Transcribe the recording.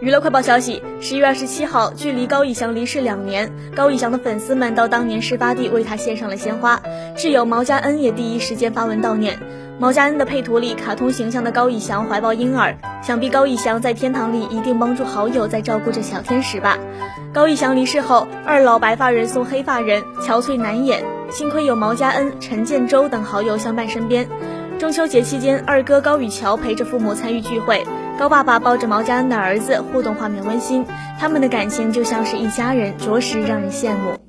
娱乐快报消息：十一月二十七号，距离高以翔离世两年，高以翔的粉丝们到当年事发地为他献上了鲜花，挚友毛佳恩也第一时间发文悼念。毛佳恩的配图里，卡通形象的高以翔怀抱婴儿，想必高以翔在天堂里一定帮助好友在照顾着小天使吧。高以翔离世后，二老白发人送黑发人，憔悴难掩，幸亏有毛佳恩、陈建州等好友相伴身边。中秋节期间，二哥高宇桥陪着父母参与聚会。高爸爸抱着毛家恩的儿子，互动画面温馨，他们的感情就像是一家人，着实让人羡慕。